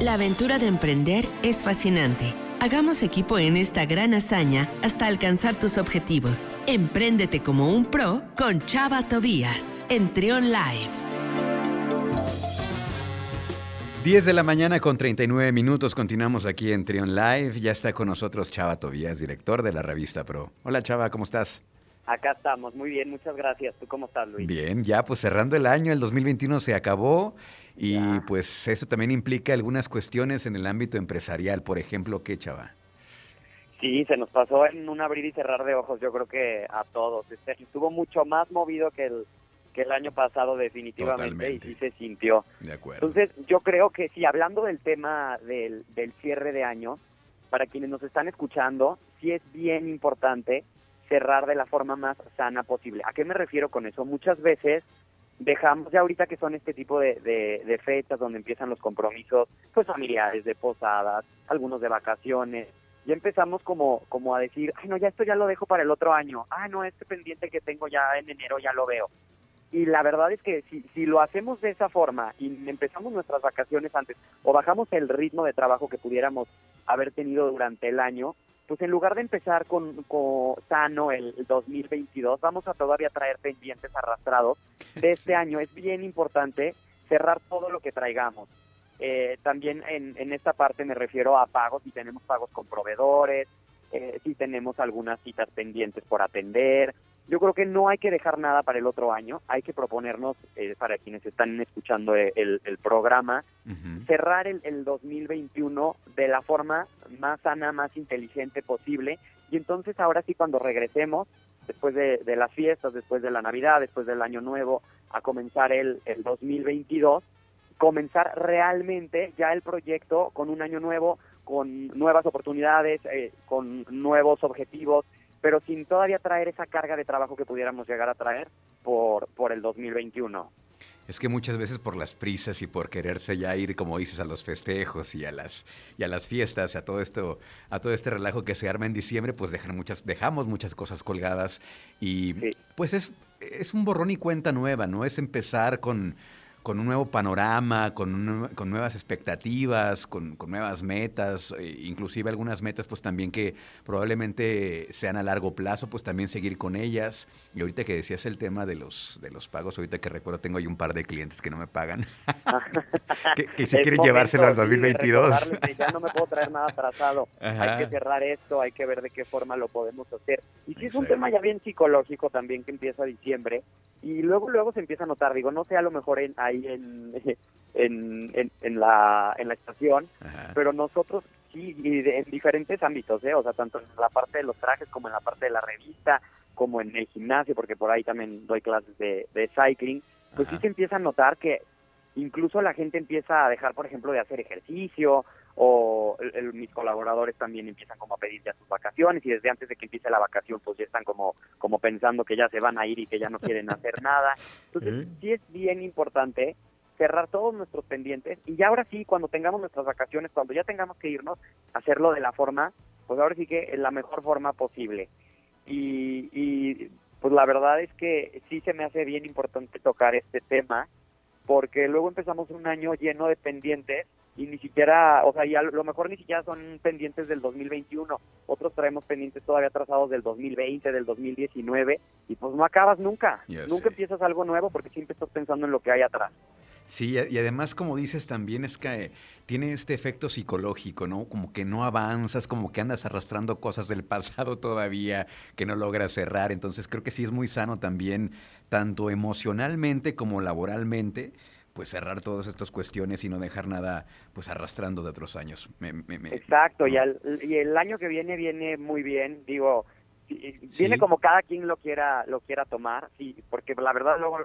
La aventura de emprender es fascinante. Hagamos equipo en esta gran hazaña hasta alcanzar tus objetivos. Empréndete como un pro con Chava Tobías en Trion Live. 10 de la mañana con 39 minutos. Continuamos aquí en Trion Live. Ya está con nosotros Chava Tobías, director de la revista Pro. Hola Chava, ¿cómo estás? Acá estamos, muy bien, muchas gracias. ¿Tú cómo estás, Luis? Bien, ya pues cerrando el año, el 2021 se acabó y pues eso también implica algunas cuestiones en el ámbito empresarial, por ejemplo, ¿qué, Chava? Sí, se nos pasó en un abrir y cerrar de ojos, yo creo que a todos. Este, estuvo mucho más movido que el, que el año pasado definitivamente y sí se sintió. De acuerdo. Entonces, yo creo que sí, hablando del tema del, del cierre de año, para quienes nos están escuchando, sí es bien importante cerrar de la forma más sana posible. ¿A qué me refiero con eso? Muchas veces dejamos ya ahorita que son este tipo de, de, fechas donde empiezan los compromisos pues familiares, de posadas, algunos de vacaciones, ya empezamos como, como a decir, ay no, ya esto ya lo dejo para el otro año, ah no, este pendiente que tengo ya en enero ya lo veo. Y la verdad es que si, si lo hacemos de esa forma y empezamos nuestras vacaciones antes o bajamos el ritmo de trabajo que pudiéramos haber tenido durante el año, pues en lugar de empezar con, sano el 2022, vamos a todavía traer pendientes arrastrados de este año. Es bien importante cerrar todo lo que traigamos. Eh, también en, en, esta parte me refiero a pagos, si tenemos pagos con proveedores, eh, si tenemos algunas citas pendientes por atender, yo creo que no hay que dejar nada para el otro año, hay que proponernos, eh, para quienes están escuchando eh, el, programa, cerrar el, el, 2021 de la forma más sana, más inteligente posible. Y entonces ahora sí, cuando regresemos, después de, las fiestas, después de la Navidad, después del Año Nuevo, a comenzar el, el 2022, comenzar realmente ya el proyecto con un año nuevo, con nuevas oportunidades, eh, con nuevos objetivos, pero sin todavía traer esa carga de trabajo que pudiéramos llegar a traer por, por el 2021. Es que muchas veces por las prisas y por quererse ya ir, como dices, a los festejos y a las y a las fiestas, a todo esto, a todo este relajo que se arma en diciembre, pues dejan muchas, dejamos muchas cosas colgadas y pues es, es un borrón y cuenta nueva, ¿no? Es empezar con con un nuevo panorama, con, con nuevas expectativas, con, nuevas metas, eh, inclusive algunas metas pues también que probablemente sean a largo plazo, pues también seguir con ellas. Y ahorita que decías el tema de los, de los pagos, ahorita que recuerdo tengo ahí un par de clientes que no me pagan, que, si quieren llevárselo al 2022. ya no me puedo traer nada atrasado, hay que cerrar esto, hay que ver de qué forma lo podemos hacer. Y si es un tema ya bien psicológico también que empieza diciembre, y luego luego se empieza a notar, digo, no sé, a lo mejor en, ahí en, en, en, la, en la estación, pero nosotros sí, en diferentes ámbitos, ¿eh? o sea, tanto en la parte de los trajes como en la parte de la revista, como en el gimnasio, porque por ahí también doy clases de, de cycling, pues sí se empieza a notar que incluso la gente empieza a dejar, por ejemplo, de hacer ejercicio o mis colaboradores también empiezan como a pedir ya sus vacaciones y desde antes de que empiece la vacación pues ya están como, como pensando que ya se van a ir y que ya no quieren hacer nada. Entonces sí es bien importante cerrar todos nuestros pendientes y ya ahora sí, cuando tengamos nuestras vacaciones, cuando ya tengamos que irnos, hacerlo de la forma, pues ahora sí que en la mejor forma posible. Y, y pues la verdad es que sí se me hace bien importante tocar este tema porque luego empezamos un año lleno de pendientes y ni siquiera, o sea, ya lo mejor ni siquiera son pendientes del 2021, otros traemos pendientes todavía atrasados del 2020, del 2019, y pues no acabas nunca, nunca empiezas algo nuevo porque siempre estás pensando en lo que hay atrás. Sí, y además, como dices, también es que tiene este efecto psicológico, ¿no? Como que no avanzas, como que andas arrastrando cosas del pasado todavía que no logras cerrar. Entonces, creo que sí es muy sano también, tanto emocionalmente como laboralmente, pues cerrar todas estas cuestiones y no dejar nada pues arrastrando de otros años. Exacto, y, y el año que viene viene muy bien, digo, viene como cada quien lo quiera lo quiera tomar, sí, porque la verdad luego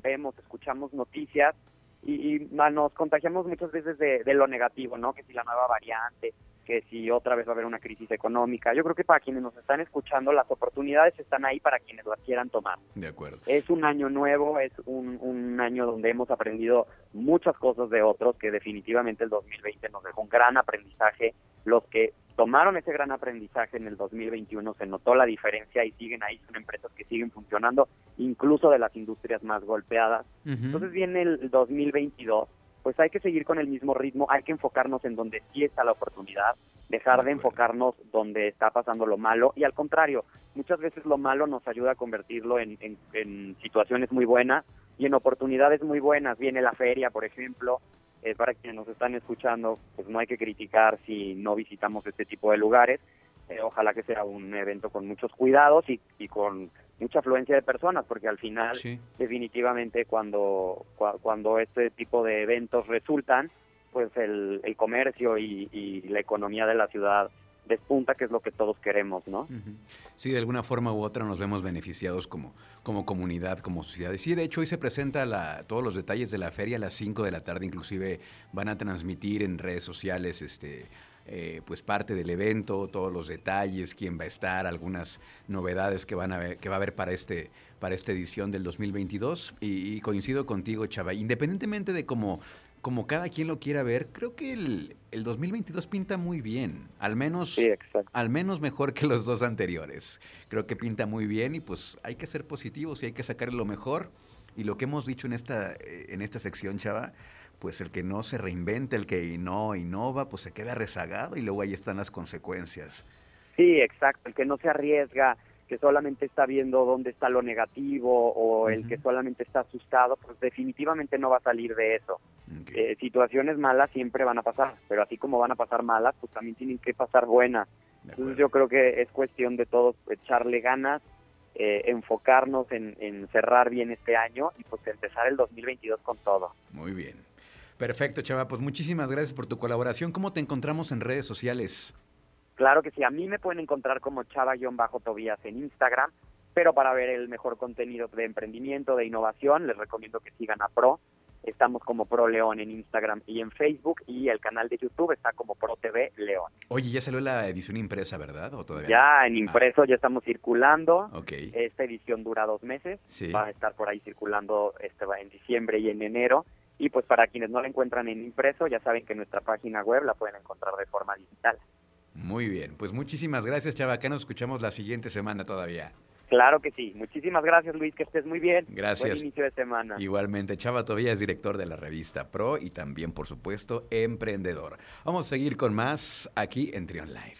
vemos, escuchamos noticias y, nos contagiamos muchas veces de, de, lo negativo, ¿no? Que si la nueva variante, que si otra vez va a haber una crisis económica. Yo creo que para quienes nos están escuchando, las oportunidades están ahí para quienes las quieran tomar. De acuerdo. Es un año nuevo, es un, un año donde hemos aprendido muchas cosas de otros, que definitivamente el 2020 nos dejó un gran aprendizaje. Los que tomaron ese gran aprendizaje en el 2021, se notó la diferencia y siguen ahí, son empresas que siguen funcionando, incluso de las industrias más golpeadas. Entonces viene el 2022 pues hay que seguir con el mismo ritmo, hay que enfocarnos en donde sí está la oportunidad, dejar de enfocarnos donde está pasando lo malo y al contrario, muchas veces lo malo nos ayuda a convertirlo en, en, situaciones muy buenas y en oportunidades muy buenas. Viene la feria, por ejemplo, eh, para quienes nos están escuchando, pues no hay que criticar si no visitamos este tipo de lugares. Eh, ojalá que sea un evento con muchos cuidados y, y con mucha afluencia de personas, porque al final, definitivamente, cuando, cuando este tipo de eventos resultan, pues el, el comercio y, la economía de la ciudad despunta, que es lo que todos queremos, ¿no? Sí, de alguna forma u otra nos vemos beneficiados como, como comunidad, como sociedad. Y sí, de hecho, hoy se presenta la, todos los detalles de la feria a las 5 de la tarde, inclusive van a transmitir en redes sociales este, eh, pues parte del evento, todos los detalles, quién va a estar, algunas novedades que van a ver, que va a haber para este para esta edición del 2022 y, coincido contigo, Chava, independientemente de cómo como cada quien lo quiera ver, creo que el, el 2022 pinta muy bien, al menos, al menos mejor que los dos anteriores. Creo que pinta muy bien y pues hay que ser positivos y hay que sacar lo mejor. Y lo que hemos dicho en esta, en esta sección, Chava, pues el que no se reinventa, el que no innova, pues se queda rezagado y luego ahí están las consecuencias. Sí, exacto, el que no se arriesga, que solamente está viendo dónde está lo negativo o el que solamente está asustado, pues definitivamente no va a salir de eso. Eh, situaciones malas siempre van a pasar, pero así como van a pasar malas, pues también tienen que pasar buenas. Entonces yo creo que es cuestión de todos echarle ganas, eh, enfocarnos en, en cerrar bien este año y pues empezar el 2022 con todo. Muy bien. Perfecto, Chava. Pues muchísimas gracias por tu colaboración. ¿Cómo te encontramos en redes sociales? Claro que sí. A mí me pueden encontrar como chava-tobías en Instagram, pero para ver el mejor contenido de emprendimiento, de innovación, les recomiendo que sigan a Pro. Estamos como Pro León en Instagram y en Facebook y el canal de YouTube está como Pro TV León. Oye, ya salió la edición impresa, ¿verdad? ¿O todavía ya, en ah. impreso ya estamos circulando. Okay. Esta edición dura dos meses. Sí. Va a estar por ahí circulando este, va en diciembre y en enero. Y pues para quienes no la encuentran en impreso, ya saben que nuestra página web la pueden encontrar de forma digital. Muy bien, pues muchísimas gracias Chava, acá nos escuchamos la siguiente semana todavía. Claro que sí. Muchísimas gracias, Luis. Que estés muy bien. Gracias. Buen inicio de semana. Igualmente, Chava todavía es director de la revista Pro y también, por supuesto, emprendedor. Vamos a seguir con más aquí en Trion Live.